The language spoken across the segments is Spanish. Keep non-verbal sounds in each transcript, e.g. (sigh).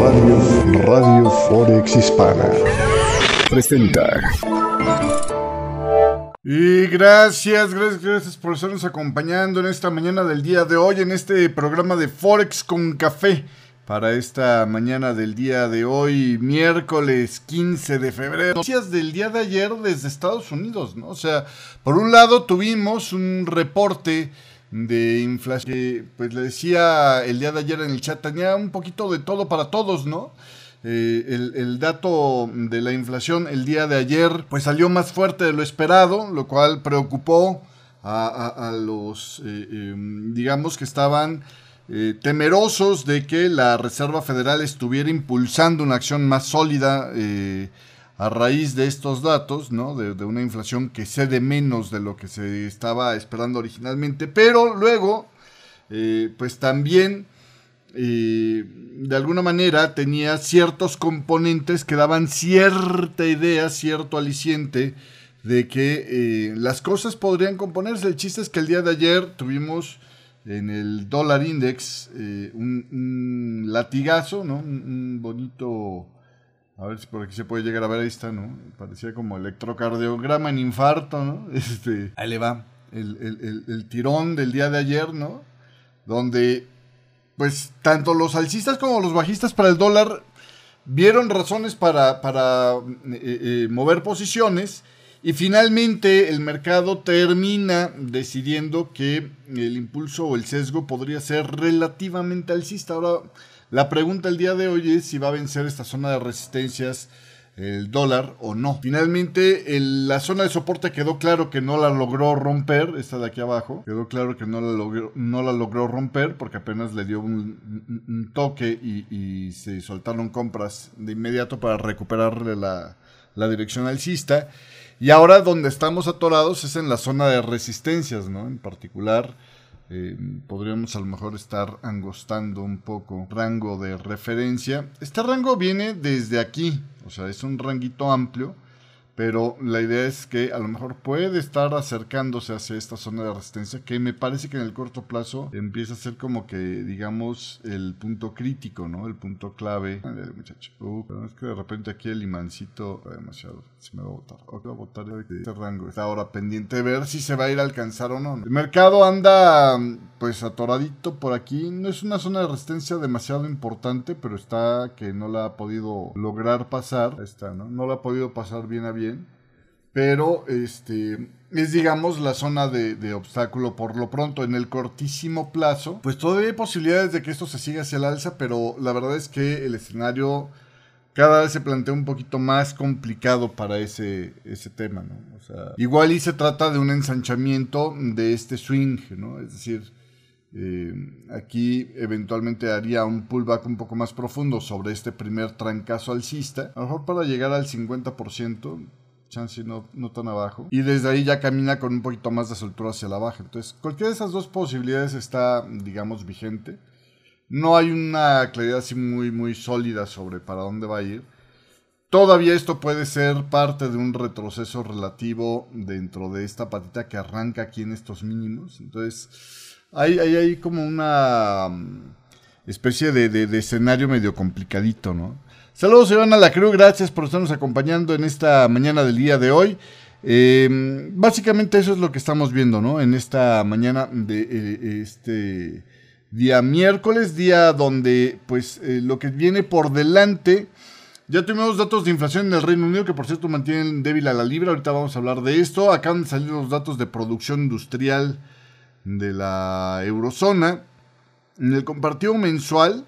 Radio, Radio Forex Hispana presenta. Y gracias, gracias, gracias por estarnos acompañando en esta mañana del día de hoy, en este programa de Forex con Café. Para esta mañana del día de hoy, miércoles 15 de febrero. Noticias del día de ayer desde Estados Unidos, ¿no? O sea, por un lado tuvimos un reporte de inflación pues le decía el día de ayer en el chat, tenía un poquito de todo para todos, ¿no? Eh, el, dato de la inflación el día de ayer pues salió más fuerte de lo esperado, lo cual preocupó a, los, eh, em, digamos que estaban eh, temerosos de que la Reserva Federal estuviera impulsando una acción más sólida a raíz de estos datos, ¿no? De, una inflación que cede menos de lo que se estaba esperando originalmente, pero luego, eh, pues también, de alguna manera, tenía ciertos componentes que daban cierta idea, cierto aliciente de que las cosas podrían componerse. El chiste es que el día de ayer tuvimos en el dólar index eh, un, latigazo, ¿no? Un, bonito, a ver si por aquí se puede llegar a ver, ahí está, ¿no? Parecía como electrocardiograma en infarto, ¿no? (laughs) Este, ahí le va, el, tirón del día de ayer, ¿no? Donde, pues, tanto los alcistas como los bajistas para el dólar vieron razones para, para eh, eh, mover posiciones y finalmente el mercado termina decidiendo que el impulso o el sesgo podría ser relativamente alcista. Ahora, la pregunta el día de hoy es si va a vencer esta zona de resistencias el dólar o no. Finalmente, la zona de soporte quedó claro que no la logró romper, esta de aquí abajo, quedó claro que no la logró, no la logró romper porque apenas le dio un, toque y, se soltaron compras de inmediato para recuperarle la, la dirección alcista. Y ahora donde estamos atorados es en la zona de resistencias, ¿no? En particular, eh, podríamos a lo mejor estar angostando un poco rango de referencia. Este rango viene desde aquí, o sea, es un ranguito amplio pero la idea es que a lo mejor puede estar acercándose hacia esta zona de resistencia que me parece que en el corto plazo empieza a ser como que digamos el punto crítico, ¿no? El punto clave. muchacho. Uh, es que de repente aquí el imancito demasiado. Se me va a botar. O va a botar de este rango. Está ahora pendiente de ver si se va a ir a alcanzar o no. El mercado anda pues atoradito por aquí. No es una zona de resistencia demasiado importante, pero está que no la ha podido lograr pasar. Está, ¿no? No la ha podido pasar bien a bien pero este es digamos la zona de, obstáculo por lo pronto en el cortísimo plazo pues todavía hay posibilidades de que esto se siga hacia el alza pero la verdad es que el escenario cada vez se plantea un poquito más complicado para ese, ese tema ¿no? o sea, igual y se trata de un ensanchamiento de este swing no es decir eh, aquí eventualmente haría un pullback un poco más profundo sobre este primer trancazo alcista, a lo mejor para llegar al 50%, chance no, no tan abajo. Y desde ahí ya camina con un poquito más de soltura hacia la baja. Entonces, cualquiera de esas dos posibilidades está, digamos, vigente. No hay una claridad así muy, muy sólida sobre para dónde va a ir. Todavía esto puede ser parte de un retroceso relativo dentro de esta patita que arranca aquí en estos mínimos. Entonces, hay, hay, como una mm, especie de, de, escenario medio complicadito, ¿no? Saludos, Iván la Cruz, gracias por estarnos acompañando en esta mañana del día de hoy. Eh, básicamente eso es lo que estamos viendo, ¿no? En esta mañana de eh, este día miércoles, día donde pues eh, lo que viene por delante, ya tuvimos datos de inflación en el Reino Unido que por cierto mantienen débil a la libra, ahorita vamos a hablar de esto, acaban de salir los datos de producción industrial de la eurozona. En el compartido mensual,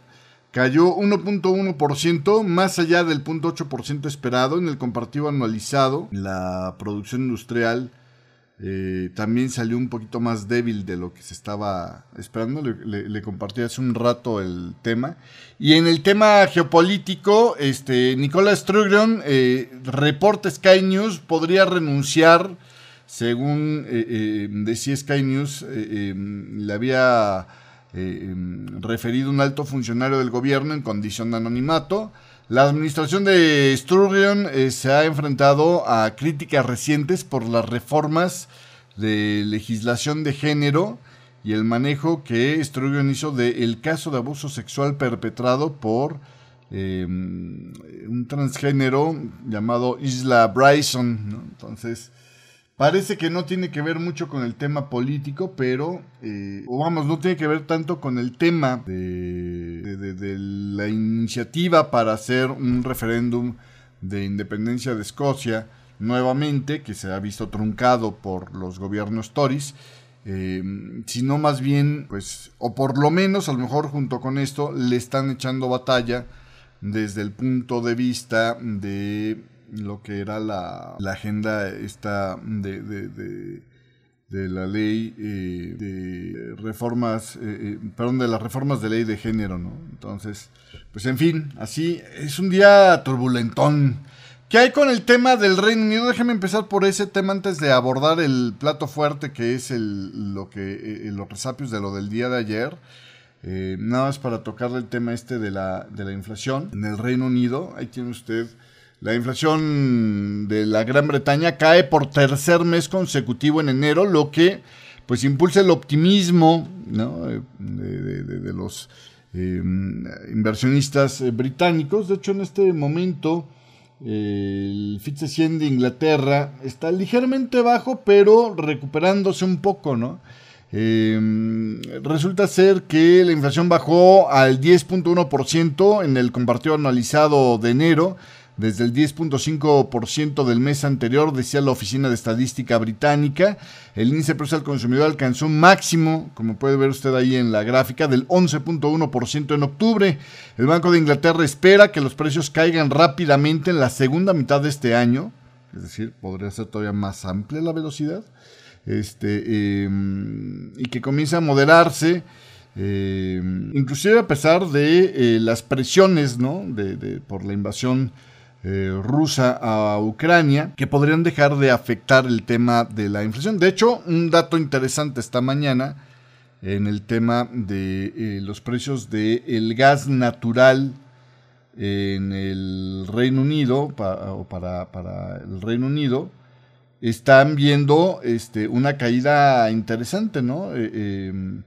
Cayó 1.1%, más allá del 0.8% esperado. En el compartido anualizado, la producción industrial eh, también salió un poquito más débil de lo que se estaba esperando. Le, compartí hace un rato el tema. Y en el tema geopolítico, este, Nicolás Strugron, eh, reporta Sky News, podría renunciar, según eh, decía Sky News, le había eh, em, referido un alto funcionario del gobierno en condición de anonimato. La administración de Sturgeon eh, se ha enfrentado a críticas recientes por las reformas de legislación de género y el manejo que Sturgeon hizo del caso de abuso sexual perpetrado por em, un transgénero llamado Isla Bryson. Entonces, parece que no tiene que ver mucho con el tema político, pero, eh, o vamos, no tiene que ver tanto con el tema de, de la iniciativa para hacer un referéndum de independencia de Escocia nuevamente, que se ha visto truncado por los gobiernos Tories, eh, sino más bien, pues, o por lo menos, a lo mejor junto con esto, le están echando batalla desde el punto de vista de lo que era la, agenda esta de, de, la ley eh, de reformas, eh, perdón, de las reformas de ley de género, ¿no? Entonces, pues en fin, así es un día turbulentón ¿Qué hay con el tema del Reino Unido? Déjeme empezar por ese tema antes de abordar el plato fuerte que es el, lo que, eh, los resapios de lo del día de ayer. Eh, nada más para tocar el tema este de la, de la inflación en el Reino Unido. Ahí tiene usted. La inflación de la Gran Bretaña cae por tercer mes consecutivo en enero, lo que pues impulsa el optimismo de, de, los eh, inversionistas británicos. De hecho, en este momento el FTSE 100 de Inglaterra está ligeramente bajo, pero recuperándose un poco, ¿no? Resulta ser que la inflación bajó al 10.1% en el compartido anualizado de enero, desde el 10.5% del mes anterior, decía la Oficina de Estadística Británica. El índice de precios al consumidor alcanzó un máximo, como puede ver usted ahí en la gráfica, del 11.1% en octubre. El Banco de Inglaterra espera que los precios caigan rápidamente en la segunda mitad de este año, es decir, podría ser todavía más amplia la velocidad, este, em, y que comience a moderarse. Em, inclusive a pesar de eh, las presiones ¿no? de, por la invasión eh, rusa a Ucrania que podrían dejar de afectar el tema de la inflación. De hecho, un dato interesante esta mañana en el tema de eh, los precios del gas natural en el Reino Unido o para, para, el Reino Unido están viendo este, una caída interesante, ¿no? Eh, em,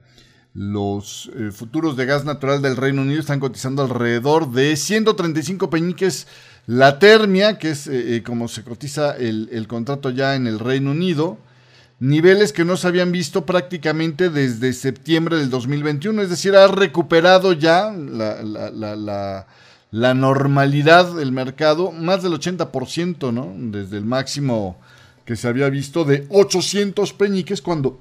los futuros de gas natural del Reino Unido están cotizando alrededor de 135 peñiques la termia, que es eh, eh, como se cotiza el, contrato ya en el Reino Unido, niveles que no se habían visto prácticamente desde septiembre del 2021, es decir, ha recuperado ya la, normalidad del mercado, más del 80%, ¿no? Desde el máximo que se había visto de 800 peñiques cuando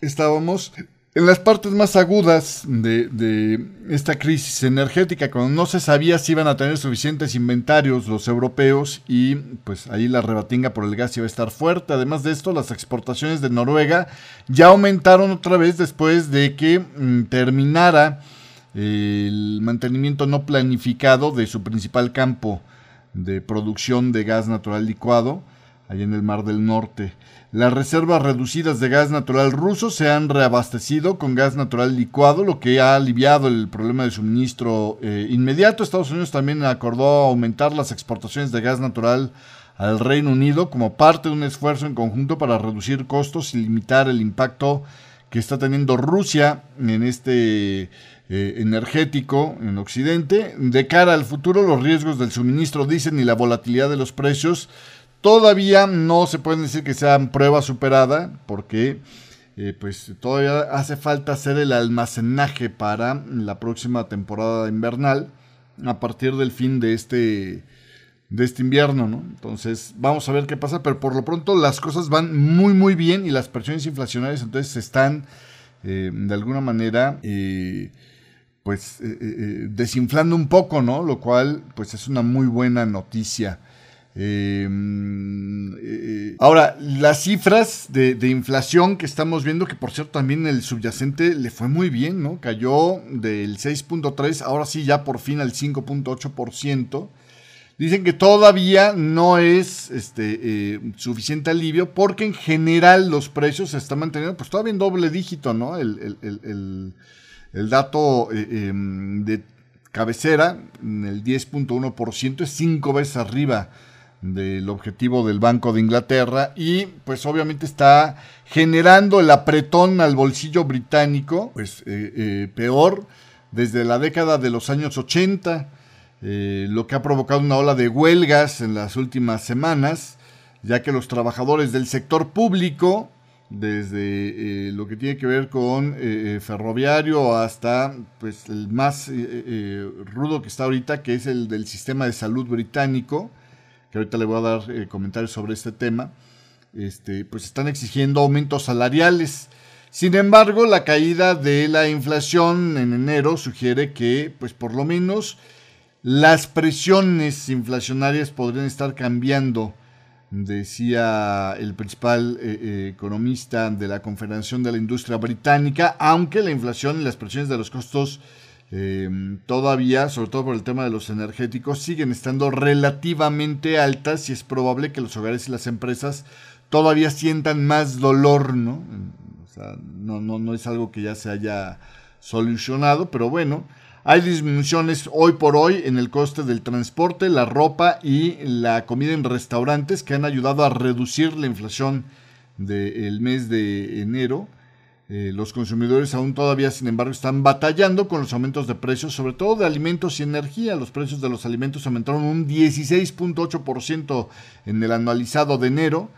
estábamos en las partes más agudas de, esta crisis energética, cuando no se sabía si iban a tener suficientes inventarios los europeos y pues ahí la rebatinga por el gas iba a estar fuerte. Además de esto, las exportaciones de Noruega ya aumentaron otra vez después de que mm, terminara el mantenimiento no planificado de su principal campo de producción de gas natural licuado, ahí en el Mar del Norte. Las reservas reducidas de gas natural ruso se han reabastecido con gas natural licuado, lo que ha aliviado el problema de suministro eh, inmediato. Estados Unidos también acordó aumentar las exportaciones de gas natural al Reino Unido como parte de un esfuerzo en conjunto para reducir costos y limitar el impacto que está teniendo Rusia en este eh, energético en Occidente. De cara al futuro, los riesgos del suministro, dicen, y la volatilidad de los precios Todavía no se puede decir que sea prueba superada porque eh, pues todavía hace falta hacer el almacenaje para la próxima temporada invernal a partir del fin de este de este invierno, ¿no? Entonces, vamos a ver qué pasa, pero por lo pronto las cosas van muy muy bien y las presiones inflacionarias entonces están eh, de alguna manera eh, pues desinflando un poco, ¿no? Lo cual pues es una muy buena noticia. Em, eh, ahora, las cifras de, inflación que estamos viendo, que por cierto también el subyacente le fue muy bien, ¿no? Cayó del 6.3, ahora sí ya por fin al 5.8%. Dicen que todavía no es este, eh, suficiente alivio porque en general los precios se están manteniendo pues todavía en doble dígito, ¿no? El, dato eh, em, de cabecera, el 10.1%, es cinco veces arriba del objetivo del Banco de Inglaterra y pues obviamente está generando el apretón al bolsillo británico, pues eh, eh, peor desde la década de los años 80, eh, lo que ha provocado una ola de huelgas en las últimas semanas, ya que los trabajadores del sector público, desde lo que tiene que ver con ferroviario hasta pues el más rudo que está ahorita, que es el del sistema de salud británico, que ahorita le voy a dar eh, comentarios sobre este tema, este, pues están exigiendo aumentos salariales. Sin embargo, la caída de la inflación en enero sugiere que, pues por lo menos, las presiones inflacionarias podrían estar cambiando, decía el principal eh, eh, economista de la Confederación de la Industria Británica, aunque la inflación y las presiones de los costos Em, todavía, sobre todo por el tema de los energéticos, siguen estando relativamente altas y es probable que los hogares y las empresas todavía sientan más dolor, ¿no? O sea, no, no, no es algo que ya se haya solucionado, pero bueno, hay disminuciones hoy por hoy en el coste del transporte, la ropa y la comida en restaurantes que han ayudado a reducir la inflación del mes de enero. Eh, los consumidores aún todavía, sin embargo, están batallando con los aumentos de precios, sobre todo de alimentos y energía. Los precios de los alimentos aumentaron un 16.8% en el anualizado de enero,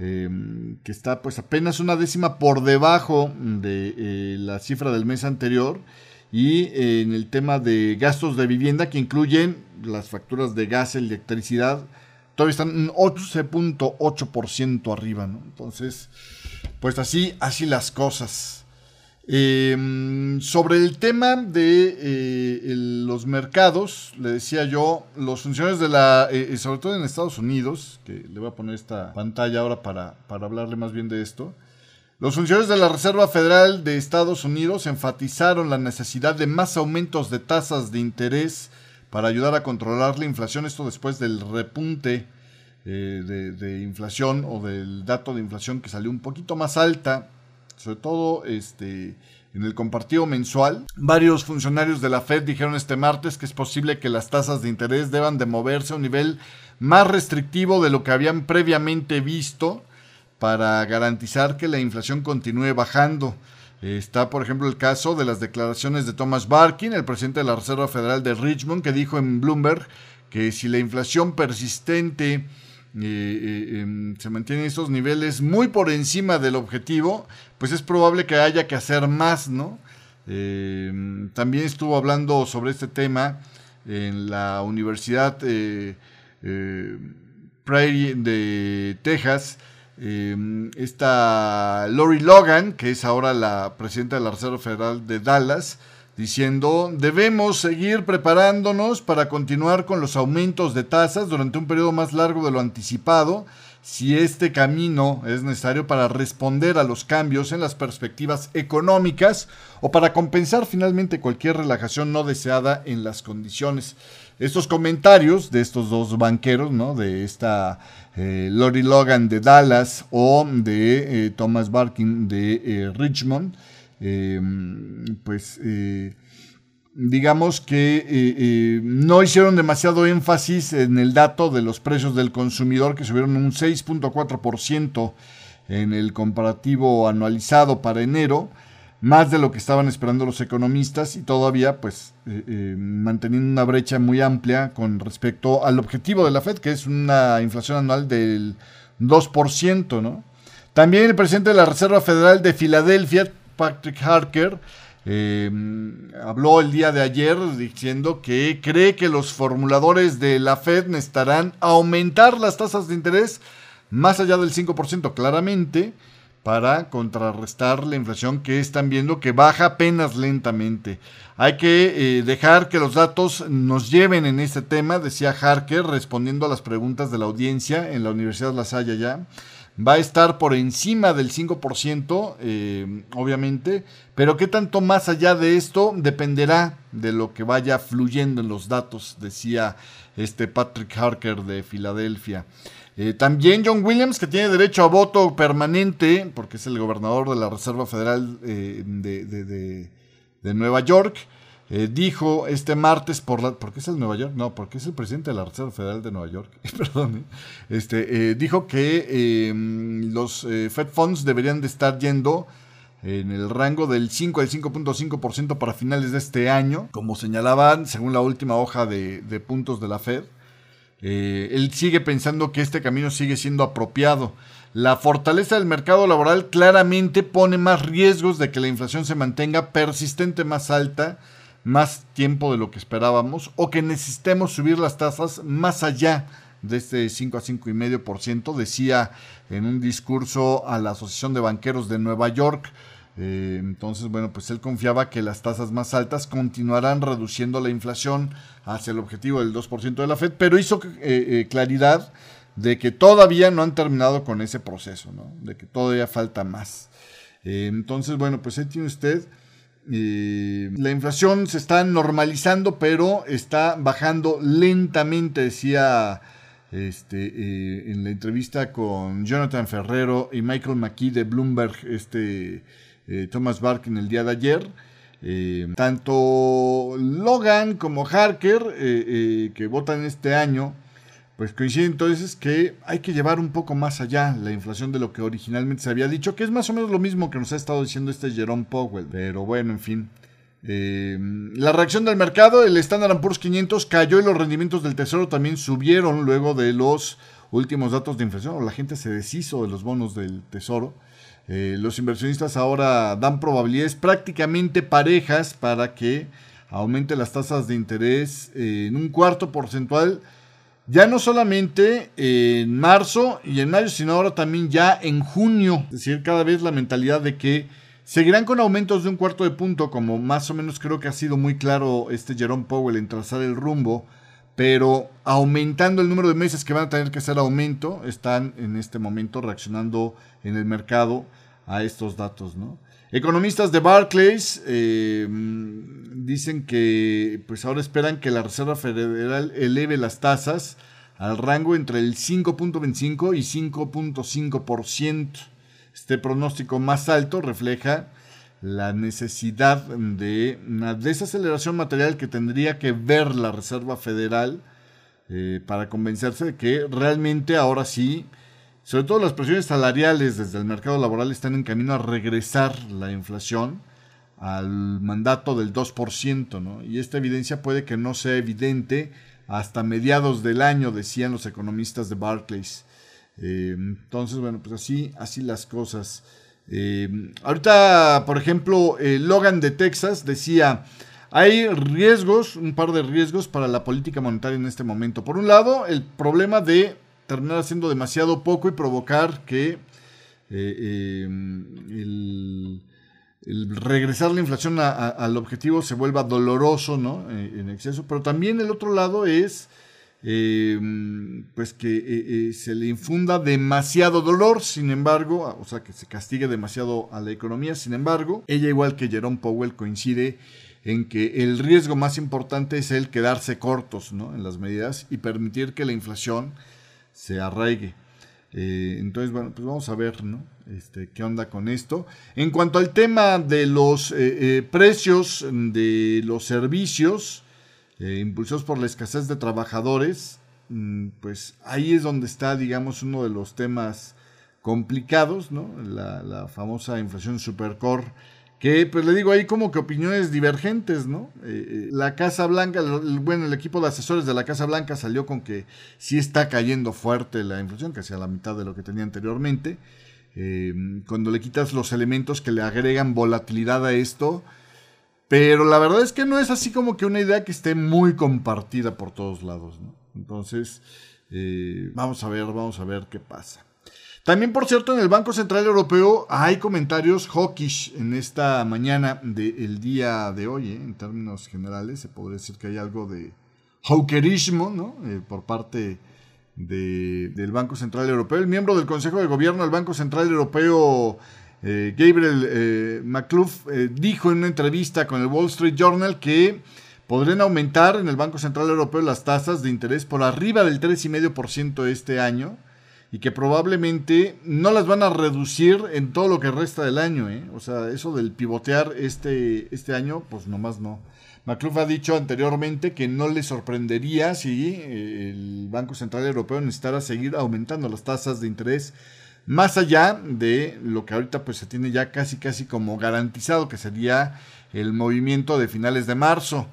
em, que está pues apenas una décima por debajo de eh, la cifra del mes anterior. Y eh, en el tema de gastos de vivienda, que incluyen las facturas de gas, electricidad, todavía están 11.8% arriba, ¿no? Entonces, pues así, así las cosas. Em, sobre el tema de eh, los mercados, le decía yo, los funcionarios de la, eh, eh, sobre todo en Estados Unidos, que le voy a poner esta pantalla ahora para, para hablarle más bien de esto, los funcionarios de la Reserva Federal de Estados Unidos enfatizaron la necesidad de más aumentos de tasas de interés para ayudar a controlar la inflación, esto después del repunte eh, de, inflación o del dato de inflación que salió un poquito más alta, sobre todo este, en el compartido mensual. Varios funcionarios de la Fed dijeron este martes que es posible que las tasas de interés deban de moverse a un nivel más restrictivo de lo que habían previamente visto para garantizar que la inflación continúe bajando. Está, por ejemplo, el caso de las declaraciones de Thomas Barkin, el presidente de la Reserva Federal de Richmond, que dijo en Bloomberg que si la inflación persistente Em, se mantienen estos niveles muy por encima del objetivo, pues es probable que haya que hacer más, ¿no? Em, también estuvo hablando sobre este tema en la Universidad eh, eh, Prairie de Texas. Em, esta Lori Logan, que es ahora la presidenta de la Reserva Federal de Dallas, diciendo, debemos seguir preparándonos para continuar con los aumentos de tasas durante un periodo más largo de lo anticipado, si este camino es necesario para responder a los cambios en las perspectivas económicas o para compensar finalmente cualquier relajación no deseada en las condiciones. Estos comentarios de estos dos banqueros, ¿no? de esta eh, Lori Logan de Dallas o de eh, Thomas Barkin de eh, Richmond, Em, pues eh, digamos que eh, eh, no hicieron demasiado énfasis en el dato de los precios del consumidor que subieron un 6.4% en el comparativo anualizado para enero, más de lo que estaban esperando los economistas y todavía pues manteniendo una brecha muy amplia con respecto al objetivo de la Fed, que es una inflación anual del 2%, ¿no? También el presidente de la Reserva Federal de Filadelfia Patrick Harker, em, habló el día de ayer diciendo que cree que los formuladores de la Fed necesitarán aumentar las tasas de interés más allá del 5% claramente para contrarrestar la inflación que están viendo que baja apenas lentamente. Hay que eh, dejar que los datos nos lleven en este tema, decía Harker, respondiendo a las preguntas de la audiencia en la Universidad de La Salle ya va a estar por encima del 5%, eh, obviamente, pero qué tanto más allá de esto dependerá de lo que vaya fluyendo en los datos, decía este Patrick Harker de Filadelfia. Eh, también John Williams, que tiene derecho a voto permanente, porque es el gobernador de la Reserva Federal eh, de, de Nueva York, eh, dijo este martes por la... ¿Por qué es el Nueva York? No, porque es el presidente de la Reserva Federal de Nueva York. (laughs) Perdón. ¿eh? Este, eh, dijo que em, los Fed Funds deberían de estar yendo en el rango del 5 al 5.5% para finales de este año, como señalaban según la última hoja de, de puntos de la Fed. él sigue pensando que este camino sigue siendo apropiado. La fortaleza del mercado laboral claramente pone más riesgos de que la inflación se mantenga persistente más alta más tiempo de lo que esperábamos o que necesitemos subir las tasas más allá de este 5 a 5,5%, decía en un discurso a la Asociación de Banqueros de Nueva York. Eh, entonces, bueno, pues él confiaba que las tasas más altas continuarán reduciendo la inflación hacia el objetivo del 2% de la Fed, pero hizo eh, eh, claridad de que todavía no han terminado con ese proceso, ¿no? de que todavía falta más. entonces, bueno, pues ahí tiene usted la inflación se está normalizando, pero está bajando lentamente, decía este, eh, en la entrevista con Jonathan Ferrero y Michael McKee de Bloomberg, este, eh, Thomas Bark en el día de ayer. Eh, tanto Logan como Harker, que votan este año, pues coincide entonces que hay que llevar un poco más allá la inflación de lo que originalmente se había dicho, que es más o menos lo mismo que nos ha estado diciendo este Jerome Powell. Pero bueno, en fin. Eh, la reacción del mercado, el Standard Poor's 500 cayó y los rendimientos del tesoro también subieron luego de los últimos datos de inflación. La gente se deshizo de los bonos del tesoro. Eh, los inversionistas ahora dan probabilidades prácticamente parejas para que aumente las tasas de interés en un cuarto porcentual ya no solamente en marzo y en mayo, sino ahora también ya en junio. Es decir, cada vez la mentalidad de que seguirán con aumentos de un cuarto de punto, como más o menos creo que ha sido muy claro este Jerome Powell en trazar el rumbo, pero aumentando el número de meses que van a tener que hacer aumento, están en este momento reaccionando en el mercado a estos datos, ¿no? Economistas de Barclays eh, dicen que pues ahora esperan que la Reserva Federal eleve las tasas al rango entre el 5.25 y 5.5%. Este pronóstico más alto refleja la necesidad de una desaceleración material que tendría que ver la Reserva Federal eh, para convencerse de que realmente ahora sí sobre todo las presiones salariales desde el mercado laboral están en camino a regresar la inflación al mandato del 2%, ¿no? Y esta evidencia puede que no sea evidente hasta mediados del año, decían los economistas de Barclays. Eh, entonces, bueno, pues así, así las cosas. Eh, ahorita, por ejemplo, Logan de Texas decía, hay riesgos, un par de riesgos para la política monetaria en este momento. Por un lado, el problema de terminar haciendo demasiado poco y provocar que eh, em, el, regresar la inflación al objetivo se vuelva doloroso ¿no? Eh, en exceso. Pero también el otro lado es em, pues que eh, se le infunda demasiado dolor, sin embargo, o sea, que se castigue demasiado a la economía. Sin embargo, ella igual que Jerome Powell coincide en que el riesgo más importante es el quedarse cortos ¿no? en las medidas y permitir que la inflación se arraigue. Eh, entonces, bueno, pues vamos a ver, ¿no? Este, ¿Qué onda con esto? En cuanto al tema de los eh, eh, precios de los servicios impulsados por la escasez de trabajadores, mm, pues ahí es donde está, digamos, uno de los temas complicados, ¿no? La, la famosa inflación supercore que pues le digo ahí como que opiniones divergentes, ¿no? Eh, eh, la Casa Blanca, bueno, el equipo de asesores de la Casa Blanca salió con que sí está cayendo fuerte la inflación, casi a la mitad de lo que tenía anteriormente. Eh, cuando le quitas los elementos que le agregan volatilidad a esto, pero la verdad es que no es así como que una idea que esté muy compartida por todos lados, ¿no? Entonces, vamos a ver, vamos a ver qué pasa. También, por cierto, en el Banco Central Europeo hay comentarios hawkish en esta mañana del día de hoy, ¿eh? en términos generales. Se podría decir que hay algo de hawkerismo. Eh, por parte del Banco Central Europeo. El miembro del Consejo de Gobierno del Banco Central Europeo, eh, Gabriel McClough, dijo en una entrevista con el Wall Street Journal que podrían aumentar en el Banco Central Europeo las tasas de interés por arriba del 3,5% este año y que probablemente no las van a reducir en todo lo que resta del año. ¿eh? O sea, eso del pivotear este, este año, pues nomás no. McClough ha dicho anteriormente que no le sorprendería si eh, el Banco Central Europeo necesitara seguir aumentando las tasas de interés más allá de lo que ahorita pues se tiene ya casi casi como garantizado que sería el movimiento de finales de marzo.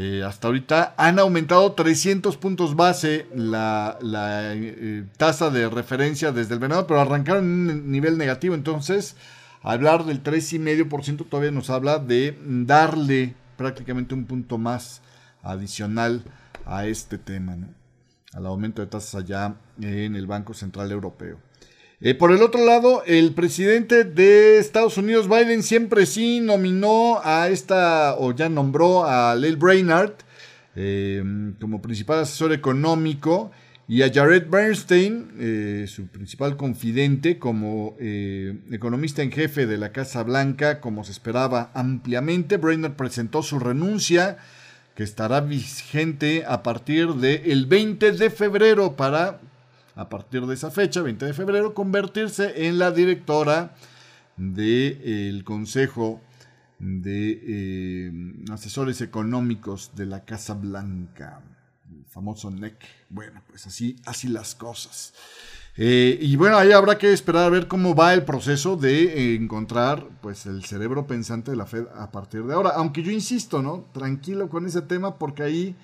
Eh, hasta ahorita han aumentado 300 puntos base la, eh, tasa de referencia desde el verano, pero arrancaron en un nivel negativo. Entonces, hablar del 3,5% todavía nos habla de darle prácticamente un punto más adicional a este tema, al aumento de tasas allá en el Banco Central Europeo. Eh, por el otro lado, el presidente de Estados Unidos, Biden, siempre sí nominó a esta, o ya nombró a Lil Brainard eh, como principal asesor económico y a Jared Bernstein, eh, su principal confidente, como economista en jefe de la Casa Blanca, como se esperaba ampliamente. Brainard presentó su renuncia, que estará vigente a partir del 20 de febrero para a partir de esa fecha, 20 de febrero, convertirse en la directora del Consejo de eh, Asesores Económicos de la Casa Blanca, el famoso NEC. Bueno, pues así, así las cosas. Eh, y bueno, ahí habrá que esperar a ver cómo va el proceso de encontrar pues el cerebro pensante de la Fed a partir de ahora. Aunque yo insisto, ¿no? Tranquilo con ese tema porque ahí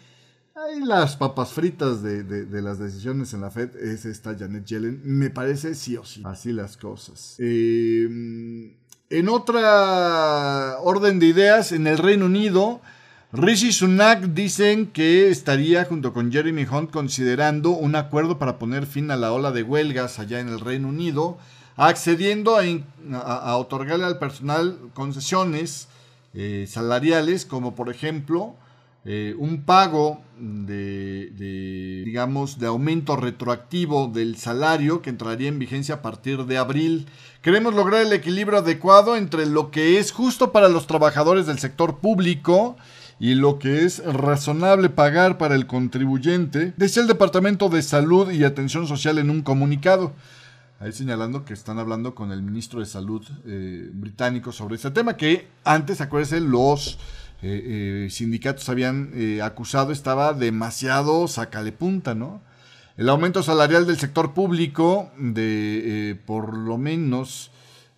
hay las papas fritas de, las decisiones en la Fed es esta Janet Yellen. Me parece sí o sí. Así las cosas. Em, en otra orden de ideas, en el Reino Unido, Rishi Sunak dicen que estaría junto con Jeremy Hunt considerando un acuerdo para poner fin a la ola de huelgas allá en el Reino Unido, accediendo a, otorgarle al personal concesiones eh, salariales, como por ejemplo eh, un pago de, digamos, de aumento retroactivo del salario que entraría en vigencia a partir de abril. Queremos lograr el equilibrio adecuado entre lo que es justo para los trabajadores del sector público y lo que es razonable pagar para el contribuyente, decía el Departamento de Salud y Atención Social en un comunicado. Ahí señalando que están hablando con el ministro de Salud eh, británico sobre este tema, que antes, acuérdense, los eh, eh, sindicatos habían eh, acusado estaba demasiado sacale punta, ¿no? El aumento salarial del sector público de por lo menos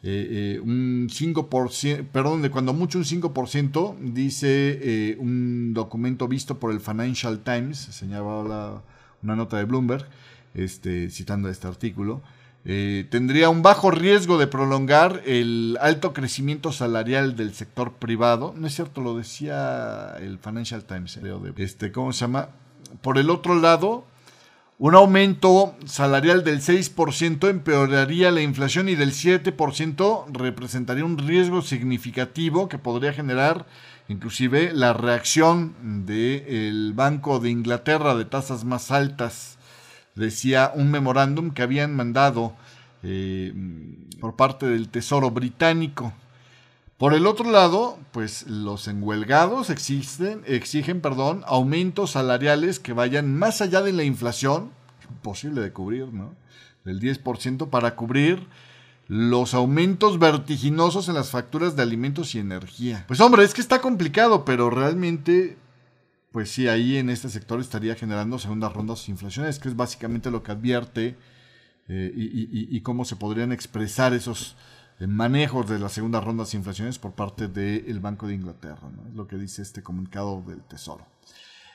un 5%, perdón, de cuando mucho un 5%, dice un documento visto por el Financial Times, señalaba una nota de Bloomberg, este, citando este artículo, eh, tendría un bajo riesgo de prolongar el alto crecimiento salarial del sector privado. No es cierto, lo decía el Financial Times, este, ¿cómo se llama? Por el otro lado, un aumento salarial del 6% empeoraría la inflación y del 7% representaría un riesgo significativo que podría generar inclusive la reacción del Banco de Inglaterra de tasas más altas decía un memorándum que habían mandado eh, por parte del Tesoro británico. Por el otro lado, pues los enhuelgados exigen perdón, aumentos salariales que vayan más allá de la inflación, imposible de cubrir, ¿no? Del 10% para cubrir los aumentos vertiginosos en las facturas de alimentos y energía. Pues hombre, es que está complicado, pero realmente pues sí, ahí en este sector estaría generando segundas rondas inflaciones, que es básicamente lo que advierte eh, y, cómo se podrían expresar esos eh, manejos de las segundas rondas inflaciones por parte del Banco de Inglaterra, ¿no? es lo que dice este comunicado del Tesoro.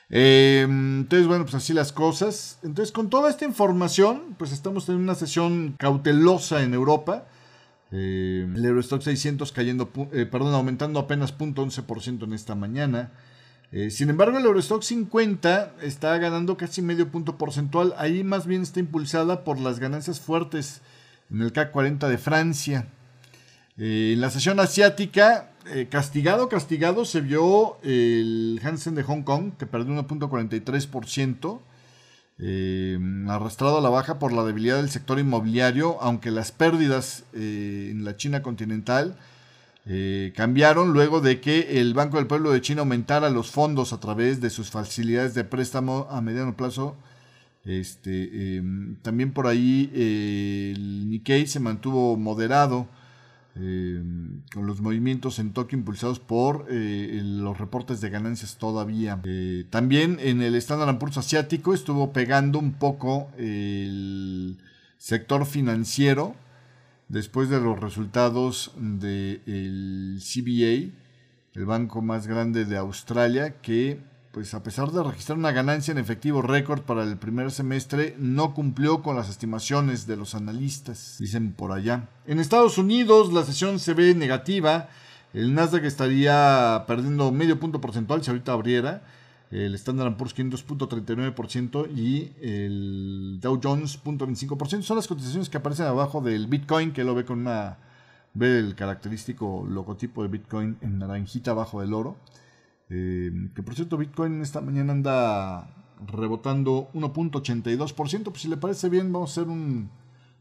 Em, entonces, bueno, pues así las cosas. Entonces, con toda esta información, pues estamos en una sesión cautelosa en Europa. Eh, el Eurostock 600 cayendo, perdón, aumentando apenas 0.11% en esta mañana. Eh, sin embargo, el Eurostock 50 está ganando casi medio punto porcentual. Ahí más bien está impulsada por las ganancias fuertes en el CAC 40 de Francia. Eh, en la sesión asiática, eh, castigado, castigado, se vio el Hansen de Hong Kong, que perdió 1.43%, arrastrado a la baja por la debilidad del sector inmobiliario, aunque las pérdidas en la China continental eh, cambiaron luego de que el Banco del Pueblo de China aumentara los fondos a través de sus facilidades de préstamo a mediano plazo. Este, em, también por ahí eh, el Nikkei se mantuvo moderado eh, con los movimientos en Tokio impulsados por eh, los reportes de ganancias todavía. También en el Standard Poor's asiático estuvo pegando un poco el sector financiero después de los resultados del CBA, el banco más grande de Australia, que pues a pesar de registrar una ganancia en efectivo récord para el primer semestre, no cumplió con las estimaciones de los analistas, dicen por allá. En Estados Unidos la sesión se ve negativa, el Nasdaq estaría perdiendo medio punto porcentual si ahorita abriera, el Standard Poor's 500.39% y el Dow Jones 0.25%. Son las cotizaciones que aparecen abajo del Bitcoin, que lo ve con una ve el característico logotipo de Bitcoin en naranjita abajo del oro. Eh, que por cierto, Bitcoin esta mañana anda rebotando 1.82%. Pues si le parece bien, vamos a hacer un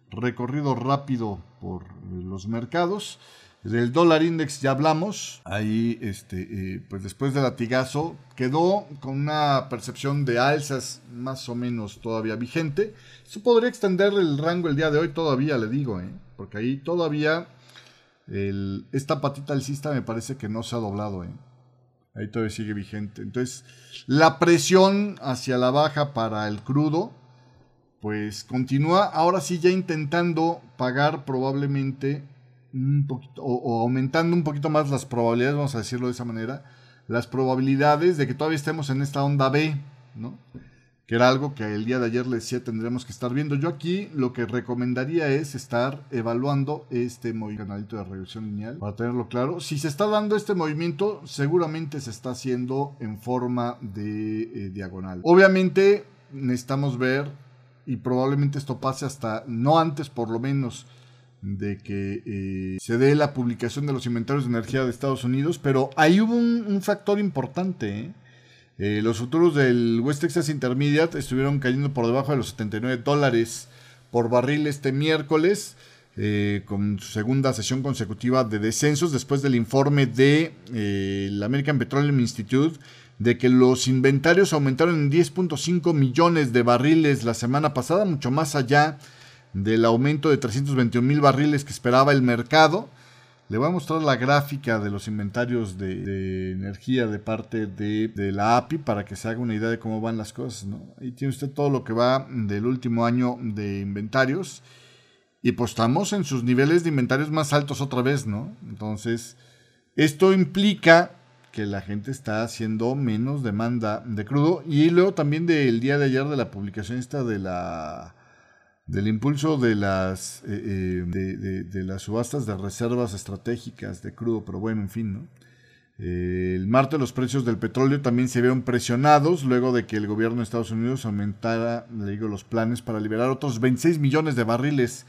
recorrido rápido por los mercados. Del dólar index ya hablamos. Ahí, este, eh, pues después del latigazo, quedó con una percepción de alzas más o menos todavía vigente. Eso podría extender el rango el día de hoy todavía, le digo, ¿eh? porque ahí todavía esta patita alcista me parece que no se ha doblado. ¿eh? Ahí todavía sigue vigente. Entonces, la presión hacia la baja para el crudo, pues continúa. Ahora sí ya intentando pagar probablemente un poquito, o, aumentando un poquito más las probabilidades, vamos a decirlo de esa manera, las probabilidades de que todavía estemos en esta onda B, ¿no? que era algo que el día de ayer les decía tendremos que estar viendo. Yo aquí lo que recomendaría es estar evaluando este canalito de regresión lineal para tenerlo claro. Si se está dando este movimiento, seguramente se está haciendo en forma de eh, diagonal. Obviamente necesitamos ver y probablemente esto pase hasta, no antes por lo menos, de que eh, se dé la publicación de los inventarios de energía de Estados Unidos, pero ahí hubo un, factor importante, ¿eh? Eh, los futuros del West Texas Intermediate estuvieron cayendo por debajo de los 79 dólares por barril este miércoles, eh, con su segunda sesión consecutiva de descensos después del informe de eh, American Petroleum Institute de que los inventarios aumentaron en 10.5 millones de barriles la semana pasada, mucho más allá del aumento de 321 mil barriles que esperaba el mercado. Le voy a mostrar la gráfica de los inventarios de, energía de parte de, la API para que se haga una idea de cómo van las cosas. ¿no? Ahí tiene usted todo lo que va del último año de inventarios. Y pues estamos en sus niveles de inventarios más altos otra vez, ¿no? Entonces, esto implica que la gente está haciendo menos demanda de crudo. Y luego también del día de ayer de la publicación esta de la del impulso de las, eh, eh, de, las subastas de reservas estratégicas de crudo, pero bueno, en fin, ¿no? Eh, el martes los precios del petróleo también se vieron presionados luego de que el gobierno de Estados Unidos aumentara, le digo, los planes para liberar otros 26 millones de barriles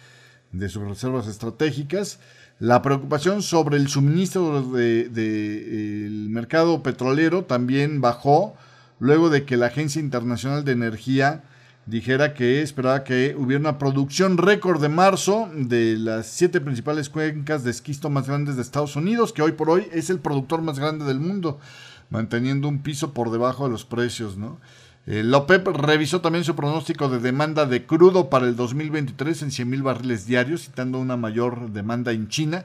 de sus reservas estratégicas. La preocupación sobre el suministro del de, mercado petrolero también bajó luego de que la Agencia Internacional de Energía dijera que esperaba que hubiera una producción récord de marzo de las siete principales cuencas de esquisto más grandes de Estados Unidos, que hoy por hoy es el productor más grande del mundo, manteniendo un piso por debajo de los precios, ¿no? Eh, OPEP revisó también su pronóstico de demanda de crudo para el 2023 en 100 mil barriles diarios, citando una mayor demanda en China.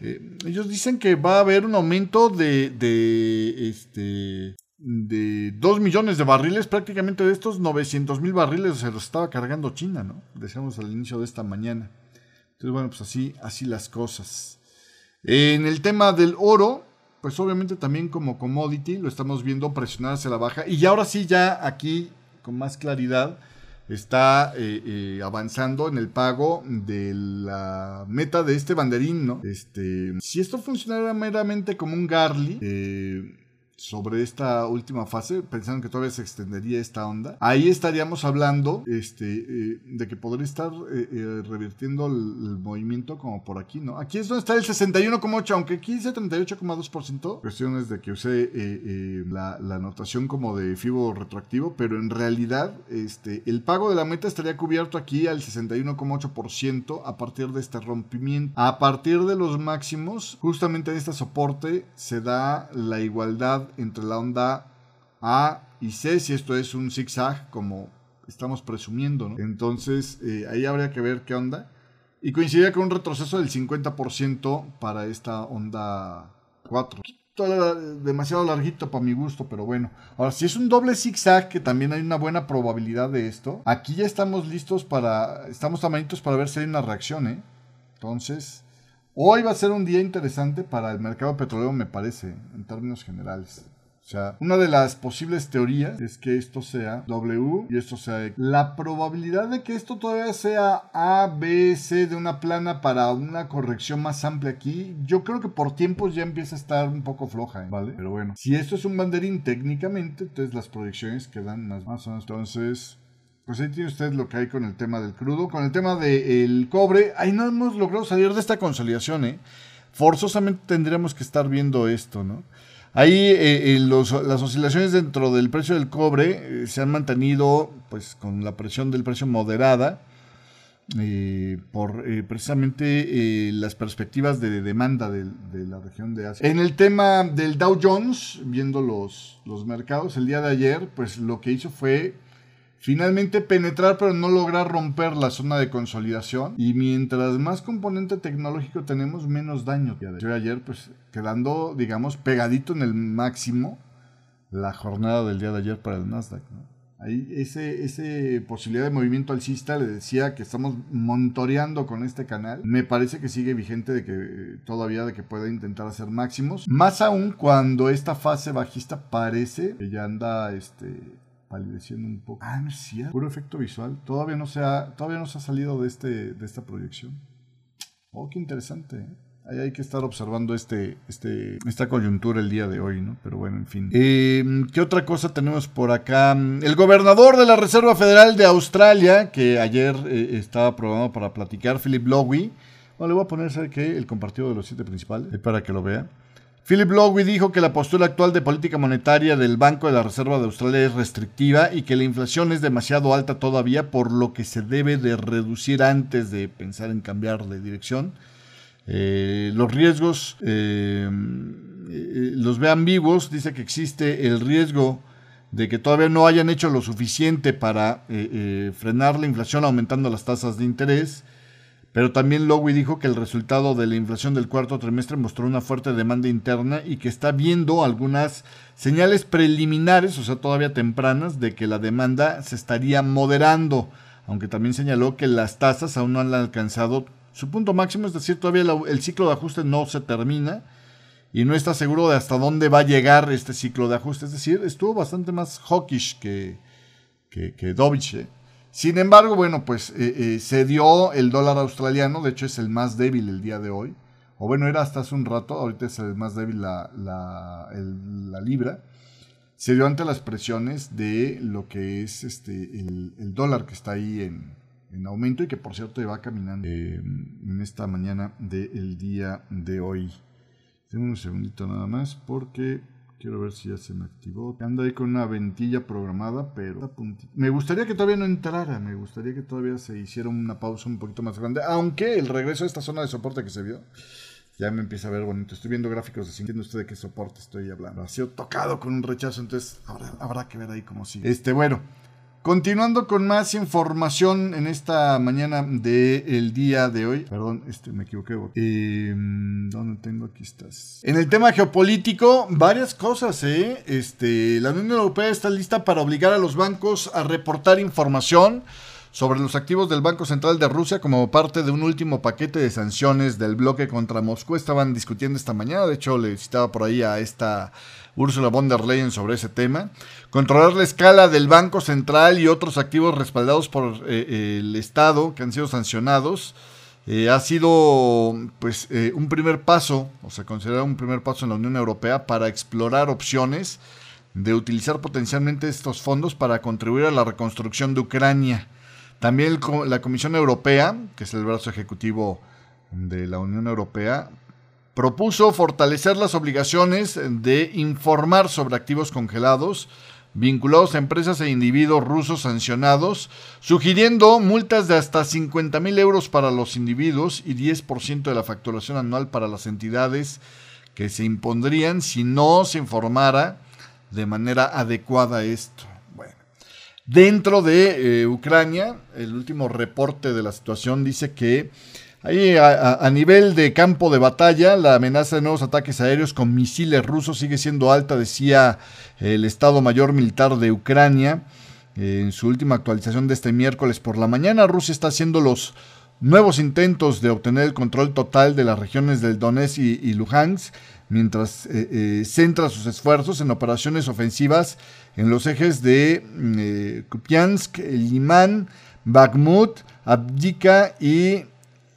Eh, ellos dicen que va a haber un aumento de, de este, de 2 millones de barriles, prácticamente de estos 900 mil barriles se los estaba cargando China, ¿no? Decíamos al inicio de esta mañana. Entonces, bueno, pues así, así las cosas. En el tema del oro, pues obviamente también como commodity lo estamos viendo presionar hacia la baja. Y ahora sí, ya aquí, con más claridad, está eh, eh, avanzando en el pago de la meta de este banderín, ¿no? Este, si esto funcionara meramente como un Garly, eh, sobre esta última fase, pensando que todavía se extendería esta onda, ahí estaríamos hablando este, eh, de que podría estar eh, eh, revirtiendo el, movimiento como por aquí, ¿no? Aquí es donde está el 61,8, aunque aquí dice 38,2%, cuestiones de que use la, la, notación como de FIBO retroactivo, pero en realidad este, el pago de la meta estaría cubierto aquí al 61,8% a partir de este rompimiento. A partir de los máximos, justamente en este soporte se da la igualdad entre la onda A y C, si esto es un zigzag como estamos presumiendo, Entonces, eh, ahí habría que ver qué onda. y coincidía con un retroceso del 50% para esta onda 4. Demasiado larguito para mi gusto, pero bueno. Ahora, si es un doble zigzag, que también hay una buena probabilidad de esto, aquí ya estamos listos para, estamos tamanitos para ver si hay una reacción, ¿eh? Entonces, hoy va a ser un día interesante para el mercado petrolero, me parece, en términos generales. O sea, una de las posibles teorías es que esto sea W y esto sea X. La probabilidad de que esto todavía sea A, B, C de una plana para una corrección más amplia aquí, yo creo que por tiempos ya empieza a estar un poco floja, ¿eh? ¿vale? Pero bueno, si esto es un banderín técnicamente, entonces las proyecciones quedan más, más o menos. Entonces, pues ahí tiene usted lo que hay con el tema del crudo. Con el tema del cobre, ahí no hemos logrado salir de esta consolidación, ¿eh? Forzosamente tendríamos que estar viendo esto, ¿no? Ahí eh, las oscilaciones dentro del precio del cobre eh, se han mantenido pues con la presión del precio moderada eh, por precisamente las perspectivas de demanda de, de, la región de Asia. En el tema del Dow Jones, viendo los, los mercados, el día de ayer, pues lo que hizo fue Finalmente penetrar pero no lograr romper la zona de consolidación. Y mientras más componente tecnológico tenemos, menos daño. Yo ayer pues quedando, digamos, pegadito en el máximo la jornada del día de ayer para el Nasdaq. Ahí ese, ese posibilidad de movimiento alcista le decía que estamos monitoreando con este canal. Me parece que sigue vigente de que todavía de que pueda intentar hacer máximos. Más aún cuando esta fase bajista parece que ya anda este palideciendo un poco. Ah, no es cierto. Puro efecto visual. Todavía no se ha, todavía no se ha salido de, este, de esta proyección. Oh, qué interesante. ¿eh? Ahí hay que estar observando este, este, esta coyuntura el día de hoy, ¿no? Pero bueno, en fin. Em, ¿Qué otra cosa tenemos por acá? El gobernador de la Reserva Federal de Australia, que ayer eh, estaba programado para platicar, Philip Lowy. Bueno, le voy a poner, ¿sabe qué? El compartido de los siete principales, para que lo vea. Philip Lowy dijo que la postura actual de política monetaria del Banco de la Reserva de Australia es restrictiva y que la inflación es demasiado alta todavía, por lo que se debe de reducir antes de pensar en cambiar de dirección. Eh, los riesgos eh, eh, los vean vivos, dice que existe el riesgo de que todavía no hayan hecho lo suficiente para frenar la inflación aumentando las tasas de interés pero también Lowy dijo que el resultado de la inflación del cuarto trimestre mostró una fuerte demanda interna y que está viendo algunas señales preliminares, o sea, todavía tempranas, de que la demanda se estaría moderando, aunque también señaló que las tasas aún no han alcanzado su punto máximo, es decir, todavía el ciclo de ajuste no se termina y no está seguro de hasta dónde va a llegar este ciclo de ajuste, es decir, estuvo bastante más hawkish que, que, ¿eh? Sin embargo, bueno, pues eh, eh, se dio el dólar australiano, de hecho es el más débil el día de hoy. O bueno, era hasta hace un rato, ahorita es el más débil la, la, libra. Se dio ante las presiones de lo que es este el, dólar que está ahí en, aumento y que por cierto va caminando eh, en esta mañana del día de hoy. Tengo un segundito nada más porque Quiero ver si ya se me activó. Anda ahí con una ventilla programada, pero me gustaría que todavía no entrara. Me gustaría que todavía se hiciera una pausa un poquito más grande. Aunque el regreso a esta zona de soporte que se vio ya me empieza a ver bonito. Estoy viendo gráficos de entiende usted de qué soporte estoy hablando. Ha sido tocado con un rechazo, entonces habrá, habrá que ver ahí cómo sigue. Este, bueno. Continuando con más información en esta mañana del día de hoy. Perdón, este, me equivoqué. Eh, ¿Dónde tengo? Aquí estás. En el tema geopolítico, varias cosas, ¿eh? Este, la Unión Europea está lista para obligar a los bancos a reportar información sobre los activos del Banco Central de Rusia como parte de un último paquete de sanciones del bloque contra Moscú. Estaban discutiendo esta mañana, de hecho le citaba por ahí a esta Ursula von der Leyen sobre ese tema. Controlar la escala del Banco Central y otros activos respaldados por eh, el Estado que han sido sancionados. Eh, ha sido pues eh, un primer paso, o sea, considerado un primer paso en la Unión Europea para explorar opciones de utilizar potencialmente estos fondos para contribuir a la reconstrucción de Ucrania. También la Comisión Europea, que es el brazo ejecutivo de la Unión Europea, propuso fortalecer las obligaciones de informar sobre activos congelados vinculados a empresas e individuos rusos sancionados, sugiriendo multas de hasta 50 mil euros para los individuos y 10% de la facturación anual para las entidades que se impondrían si no se informara de manera adecuada esto. Dentro de eh, Ucrania, el último reporte de la situación dice que Ahí a, nivel de campo de batalla, la amenaza de nuevos ataques aéreos con misiles rusos sigue siendo alta, decía el Estado Mayor Militar de Ucrania. en su última actualización de este miércoles por la mañana, Rusia está haciendo los nuevos intentos de obtener el control total de las regiones del Donetsk y, Luhansk, mientras eh, eh, centra sus esfuerzos en operaciones ofensivas en los ejes de mm, eh, Kupiansk, Limán, Bakhmut, Abdika y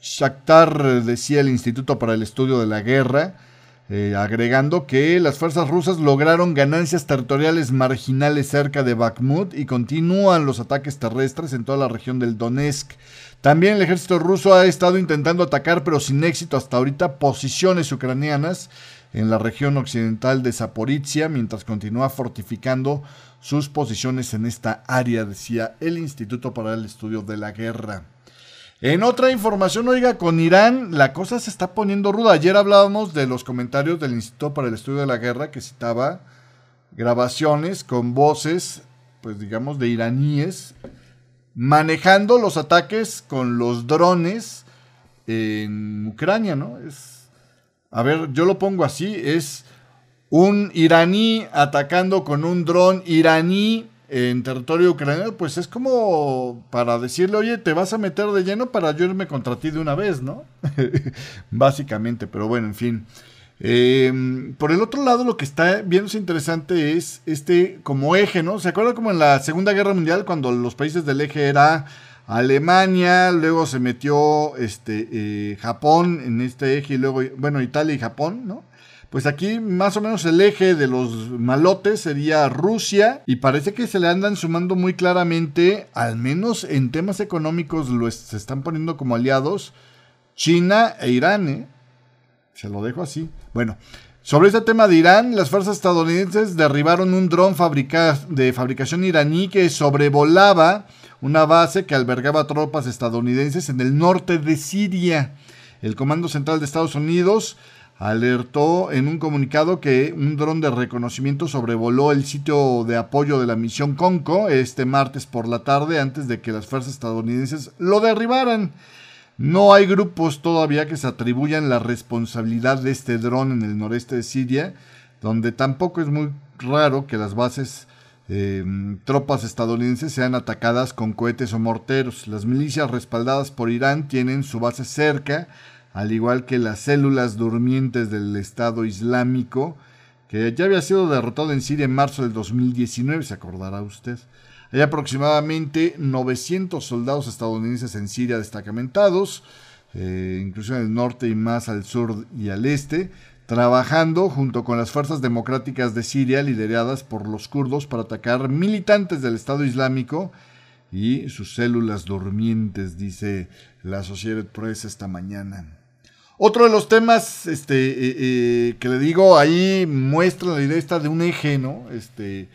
Shakhtar, decía el Instituto para el Estudio de la Guerra, eh, agregando que las fuerzas rusas lograron ganancias territoriales marginales cerca de Bakhmut y continúan los ataques terrestres en toda la región del Donetsk. También el ejército ruso ha estado intentando atacar, pero sin éxito hasta ahorita, posiciones ucranianas en la región occidental de Zaporizhia, mientras continúa fortificando sus posiciones en esta área, decía el Instituto para el Estudio de la Guerra. En otra información, oiga, con Irán la cosa se está poniendo ruda. Ayer hablábamos de los comentarios del Instituto para el Estudio de la Guerra que citaba grabaciones con voces, pues digamos, de iraníes manejando los ataques con los drones en Ucrania, ¿no? Es, a ver, yo lo pongo así, es un iraní atacando con un dron iraní en territorio ucraniano, pues es como para decirle, oye, te vas a meter de lleno para yo irme contra ti de una vez, ¿no? (laughs) Básicamente, pero bueno, en fin. Em, por el otro lado, lo que está viendo interesante es este como eje, ¿no? ¿Se acuerdan como en la Segunda Guerra Mundial cuando los países del eje era Alemania, luego se metió este eh, Japón en este eje y luego, bueno, Italia y Japón, ¿no? Pues aquí más o menos el eje de los malotes sería Rusia y parece que se le andan sumando muy claramente, al menos en temas económicos lo se están poniendo como aliados, China e Irán. ¿eh? Se lo dejo así. Bueno, sobre este tema de Irán, las fuerzas estadounidenses derribaron un dron de fabricación iraní que sobrevolaba una base que albergaba tropas estadounidenses en el norte de Siria. El Comando Central de Estados Unidos alertó en un comunicado que un dron de reconocimiento sobrevoló el sitio de apoyo de la misión Conco este martes por la tarde antes de que las fuerzas estadounidenses lo derribaran. No hay grupos todavía que se atribuyan la responsabilidad de este dron en el noreste de Siria, donde tampoco es muy raro que las bases eh, tropas estadounidenses sean atacadas con cohetes o morteros. Las milicias respaldadas por Irán tienen su base cerca al igual que las células durmientes del Estado Islámico, que ya había sido derrotado en Siria en marzo del 2019, se acordará usted. Hay aproximadamente 900 soldados estadounidenses en Siria destacamentados, eh, incluso en el norte y más al sur y al este, trabajando junto con las fuerzas democráticas de Siria lideradas por los kurdos para atacar militantes del Estado Islámico y sus células durmientes, dice la Associated Press esta mañana. Otro de los temas este, eh, eh, que le digo ahí muestra la idea esta de un eje, ¿no? Este,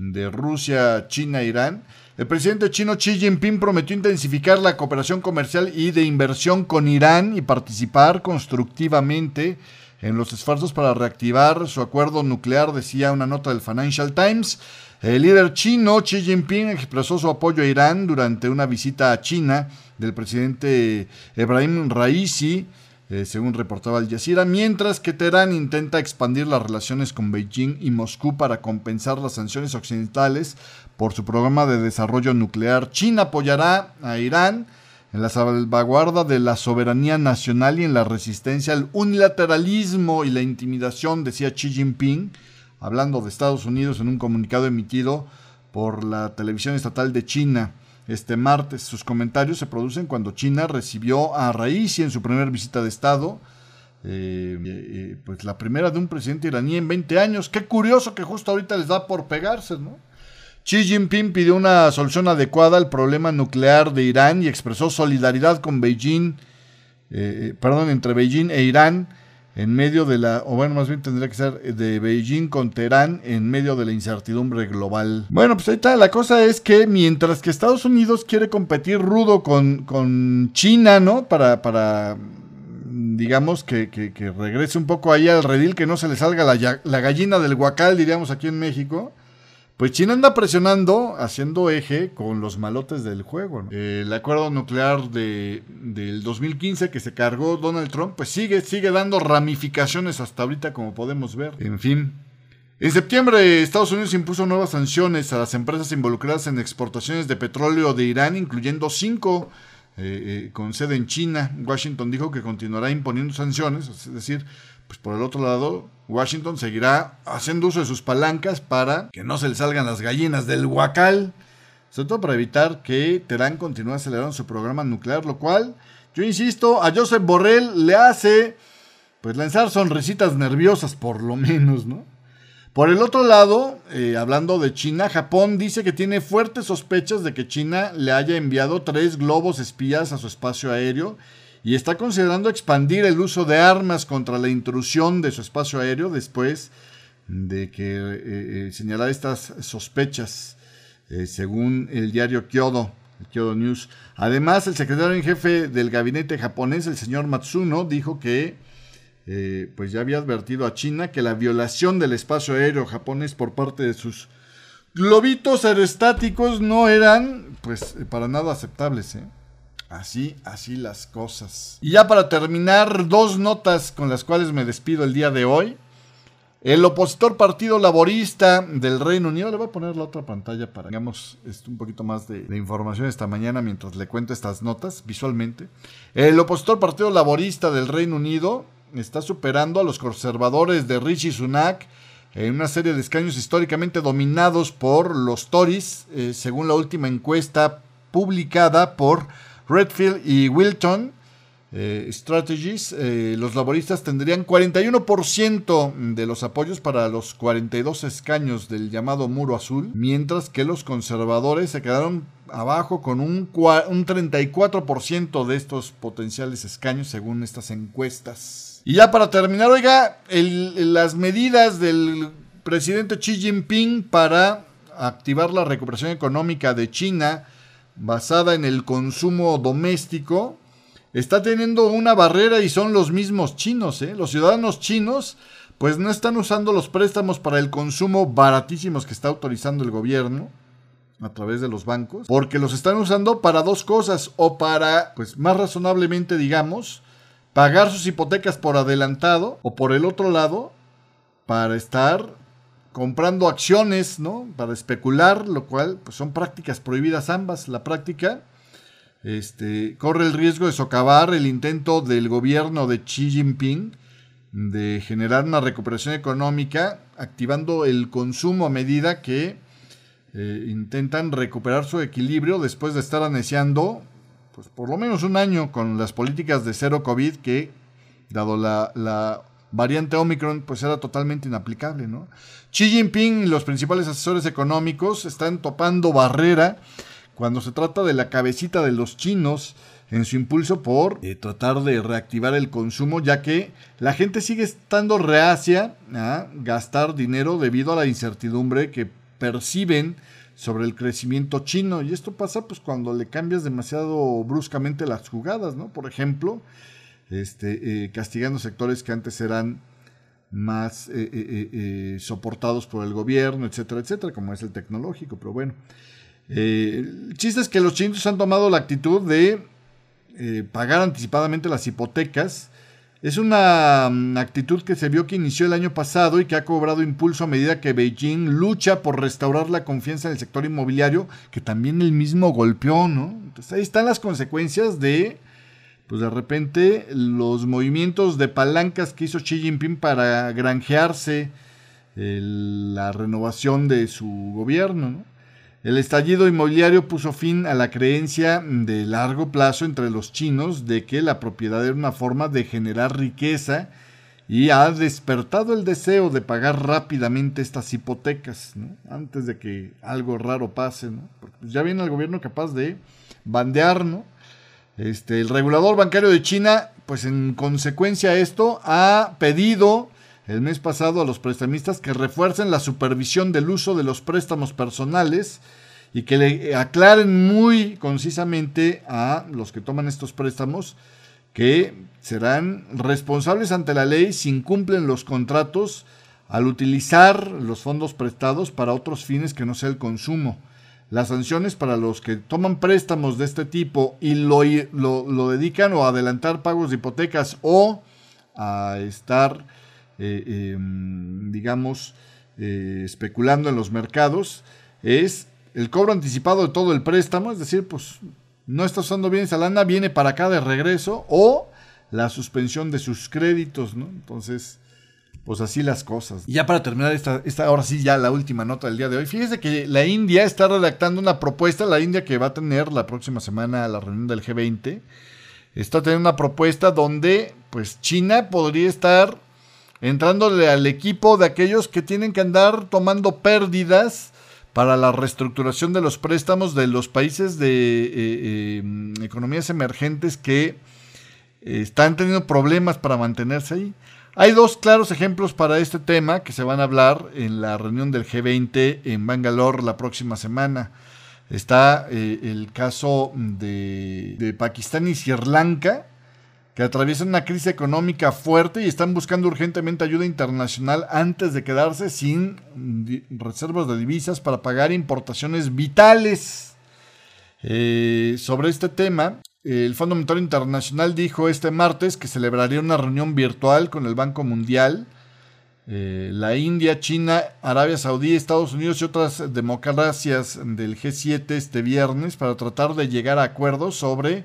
de Rusia, China, Irán. El presidente chino Xi Jinping prometió intensificar la cooperación comercial y de inversión con Irán y participar constructivamente en los esfuerzos para reactivar su acuerdo nuclear, decía una nota del Financial Times. El líder chino Xi Jinping expresó su apoyo a Irán durante una visita a China del presidente Ebrahim Raisi eh, según reportaba Al Jazeera, mientras que Teherán intenta expandir las relaciones con Beijing y Moscú para compensar las sanciones occidentales por su programa de desarrollo nuclear. China apoyará a Irán en la salvaguarda de la soberanía nacional y en la resistencia al unilateralismo y la intimidación, decía Xi Jinping, hablando de Estados Unidos en un comunicado emitido por la televisión estatal de China este martes. Sus comentarios se producen cuando China recibió a Raisi en su primera visita de Estado. Eh, eh, pues la primera de un presidente iraní en 20 años. Qué curioso que justo ahorita les da por pegarse, ¿no? Xi Jinping pidió una solución adecuada al problema nuclear de Irán y expresó solidaridad con Beijing, eh, perdón, entre Beijing e Irán en medio de la, o bueno, más bien tendría que ser de Beijing con Teherán en medio de la incertidumbre global. Bueno, pues ahí está, la cosa es que mientras que Estados Unidos quiere competir rudo con, con China, ¿no? Para, para digamos, que, que, regrese un poco ahí al redil, que no se le salga la, la gallina del huacal, diríamos aquí en México Pues China anda presionando, haciendo eje con los malotes del juego. el acuerdo nuclear de, del 2015 que se cargó Donald Trump, pues sigue, sigue dando ramificaciones hasta ahorita, como podemos ver. En fin. En septiembre, Estados Unidos impuso nuevas sanciones a las empresas involucradas en exportaciones de petróleo de Irán, incluyendo cinco eh, eh, con sede en China. Washington dijo que continuará imponiendo sanciones, es decir, pues por el otro lado, Washington seguirá haciendo uso de sus palancas para que no se le salgan las gallinas del huacal, sobre todo para evitar que Teherán continúe acelerando su programa nuclear, lo cual, yo insisto, a Joseph Borrell le hace pues lanzar sonrisitas nerviosas por lo menos, ¿no? Por el otro lado, eh, hablando de China, Japón dice que tiene fuertes sospechas de que China le haya enviado tres globos espías a su espacio aéreo y está considerando expandir el uso de armas contra la intrusión de su espacio aéreo después de que eh, eh, estas sospechas, eh, según el diario Kyodo, el Kyodo News. Además, el secretario en jefe del gabinete japonés, el señor Matsuno, dijo que pues ya había advertido a China que la violación del espacio aéreo japonés por parte de sus globitos aerostáticos no eran pues para nada aceptables. ¿eh? Así, así las cosas. Y ya para terminar, dos notas con las cuales me despido el día de hoy. El opositor Partido Laborista del Reino Unido, le voy a poner la otra pantalla para digamos un poquito más de, de, información esta mañana mientras le cuento estas notas visualmente. El opositor Partido Laborista del Reino Unido está superando a los conservadores de Richie Sunak en una serie de escaños históricamente dominados por los Tories, eh, según la última encuesta publicada por Redfield y Wilton eh, Strategies, eh, los laboristas tendrían 41% de los apoyos para los 42 escaños del llamado muro azul, mientras que los conservadores se quedaron abajo con un, un 34% de estos potenciales escaños según estas encuestas. Y ya para terminar, oiga, las medidas del presidente Xi Jinping para activar la recuperación económica de China, basada en el consumo doméstico, está teniendo una barrera y son los mismos chinos. ¿eh? Los ciudadanos chinos pues no están usando los préstamos para el consumo baratísimos que está autorizando el gobierno a través de los bancos, porque los están usando para dos cosas, o para, pues más razonablemente digamos, pagar sus hipotecas por adelantado, o por el otro lado, para estar comprando acciones, ¿no? Para especular, lo cual pues, son prácticas prohibidas ambas. La práctica este, corre el riesgo de socavar el intento del gobierno de Xi Jinping de generar una recuperación económica, activando el consumo a medida que eh, intentan recuperar su equilibrio después de estar aneciando pues, por lo menos un año con las políticas de cero COVID que, dado la, la variante Omicron, pues era totalmente inaplicable, ¿no? Xi Jinping y los principales asesores económicos están topando barrera cuando se trata de la cabecita de los chinos en su impulso por eh, tratar de reactivar el consumo, ya que la gente sigue estando reacia a gastar dinero debido a la incertidumbre que perciben sobre el crecimiento chino. Y esto pasa pues cuando le cambias demasiado bruscamente las jugadas, ¿no? Por ejemplo, este, eh, castigando sectores que antes eran más eh, eh, soportados por el gobierno, etcétera, etcétera, como es el tecnológico, pero bueno. el chiste es que los chinos han tomado la actitud de pagar anticipadamente las hipotecas. Es una mm, actitud que se vio que inició el año pasado y que ha cobrado impulso a medida que Beijing lucha por restaurar la confianza en el sector inmobiliario, que también el mismo golpeó, ¿no? Entonces ahí están las consecuencias de pues de repente los movimientos de palancas que hizo Xi Jinping para granjearse la renovación de su gobierno. El estallido inmobiliario puso fin a la creencia de largo plazo entre los chinos de que la propiedad era una forma de generar riqueza y ha despertado el deseo de pagar rápidamente estas hipotecas antes de que algo raro pase. Porque pues, ya viene el gobierno capaz de bandear, ¿no? Este, el regulador bancario de China, pues en consecuencia a esto, ha pedido el mes pasado a los prestamistas que refuercen la supervisión del uso de los préstamos personales y que le aclaren muy concisamente a los que toman estos préstamos que serán responsables ante la ley si incumplen los contratos al utilizar los fondos prestados para otros fines que no sea el consumo. Las sanciones para los que toman préstamos de este tipo y lo, lo, dedican o a adelantar pagos de hipotecas o a estar, eh, em, digamos, eh, especulando en los mercados, es el cobro anticipado de todo el préstamo, es decir, pues no está usando bien esa lana, viene para acá de regreso, o la suspensión de sus créditos, ¿no? Entonces, pues así las cosas. Y ya para terminar esta, esta, ahora sí ya la última nota del día de hoy. Fíjese que la India está redactando una propuesta, la India que va a tener la próxima semana la reunión del G20, está teniendo una propuesta donde pues China podría estar entrándole al equipo de aquellos que tienen que andar tomando pérdidas para la reestructuración de los préstamos de los países de eh, eh, economías emergentes que eh, están teniendo problemas para mantenerse ahí. Hay dos claros ejemplos para este tema que se van a hablar en la reunión del G20 en Bangalore la próxima semana. Está eh, el caso de, Pakistán y Sri Lanka, que atraviesan una crisis económica fuerte y están buscando urgentemente ayuda internacional antes de quedarse sin reservas de divisas para pagar importaciones vitales. Eh, sobre este tema, el Fondo Monetario Internacional dijo este martes que celebraría una reunión virtual con el Banco Mundial, eh, la India, China, Arabia Saudí, Estados Unidos y otras democracias del G7 este viernes para tratar de llegar a acuerdos sobre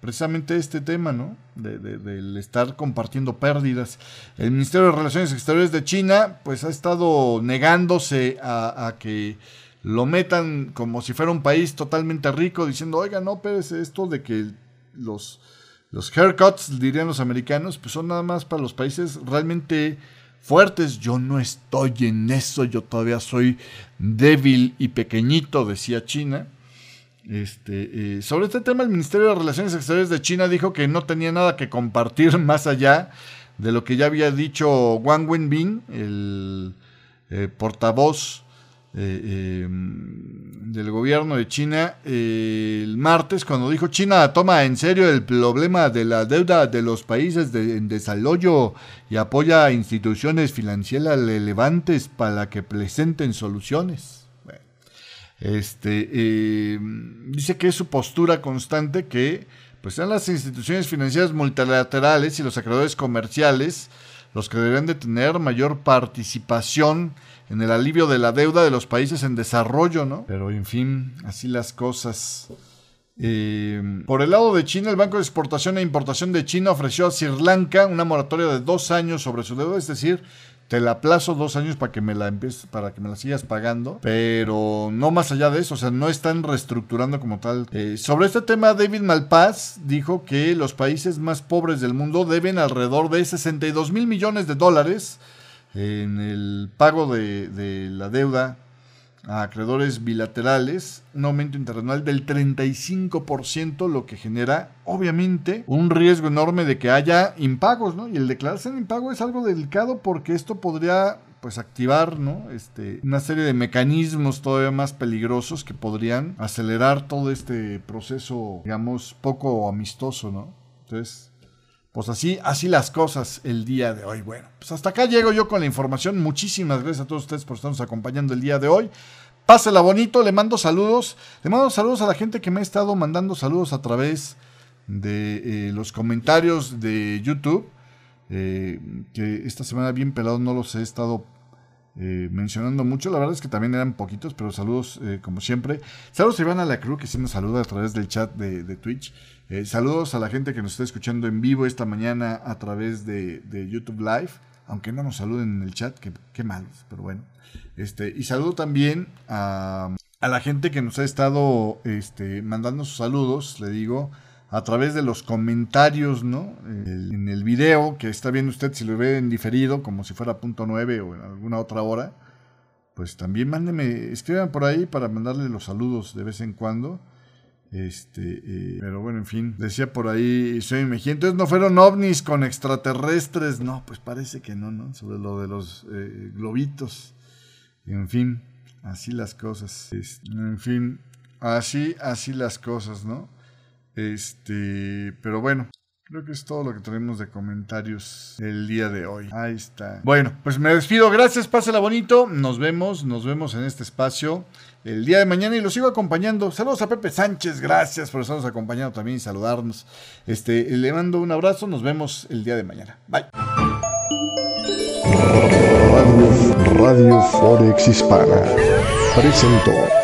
precisamente este tema, ¿no? del estar compartiendo pérdidas. El Ministerio de Relaciones Exteriores de China, pues ha estado negándose a que lo metan como si fuera un país totalmente rico, diciendo, oiga, no, pero es esto de que los, los haircuts, dirían los americanos, pues son nada más para los países realmente fuertes. Yo no estoy en eso, yo todavía soy débil y pequeñito, decía China. Este, eh, sobre este tema, el Ministerio de Relaciones Exteriores de China dijo que no tenía nada que compartir (laughs) más allá de lo que ya había dicho Wang Wenbin, el eh, portavoz eh, em, del gobierno de China eh, el martes cuando dijo China toma en serio el problema de la deuda de los países en desarrollo y apoya a instituciones financieras relevantes para que presenten soluciones. este em, dice que es su postura constante que pues sean las instituciones financieras multilaterales y los acreedores comerciales los que deberían de tener mayor participación en el alivio de la deuda de los países en desarrollo, ¿no? Pero en fin, así las cosas. Eh, por el lado de China, el Banco de Exportación e Importación de China ofreció a Sri Lanka una moratoria de dos años sobre su deuda, es decir, te la plazo dos años para que me la para que me la sigas pagando, pero no más allá de eso, o sea, no están reestructurando como tal. Eh, sobre este tema, David Malpaz dijo que los países más pobres del mundo deben alrededor de 62 mil millones de dólares en el pago de, la deuda a acreedores bilaterales, un aumento internacional del 35%, lo que genera obviamente un riesgo enorme de que haya impagos, ¿no? Y el declararse en impago es algo delicado porque esto podría pues activar, ¿no? Este, una serie de mecanismos todavía más peligrosos que podrían acelerar todo este proceso, digamos, poco amistoso, ¿no? Entonces, pues así, así las cosas el día de hoy. Bueno, pues hasta acá llego yo con la información. Muchísimas gracias a todos ustedes por estarnos acompañando el día de hoy. Pásela bonito, le mando saludos. Le mando saludos a la gente que me ha estado mandando saludos a través de eh, los comentarios de YouTube. Eh, que esta semana bien pelado no los he estado eh, mencionando mucho. La verdad es que también eran poquitos, pero saludos como siempre. Saludos a Iván a la Cruz, que sí nos saluda a través del chat de Twitch. Saludos a la gente que nos está escuchando en vivo esta mañana a través de, YouTube Live, aunque no nos saluden en el chat, que, qué mal, pero bueno. Este, y saludo también a, la gente que nos ha estado este, mandando sus saludos, le digo, a través de los comentarios, ¿no? en el video que está viendo usted, si lo ve en diferido, como si fuera punto 9 o en alguna otra hora, pues también mándeme, escriban por ahí para mandarle los saludos de vez en cuando. Este, eh, pero bueno, en fin, decía por ahí soy Mejía. Entonces no fueron ovnis con extraterrestres. No, pues parece que no, ¿no? Sobre lo de los eh, globitos. En fin, así las cosas. en fin, así, así las cosas, ¿no? Este, pero bueno, Creo que es todo lo que tenemos de comentarios el día de hoy. Ahí está. Bueno, pues me despido. Gracias, pásela bonito. Nos vemos, nos vemos en este espacio el día de mañana y lo sigo acompañando. Saludos a Pepe Sánchez, gracias por estarnos acompañando también y saludarnos. Este, le mando un abrazo, nos vemos el día de mañana. Bye. Radio, Radio Forex Hispana presentó.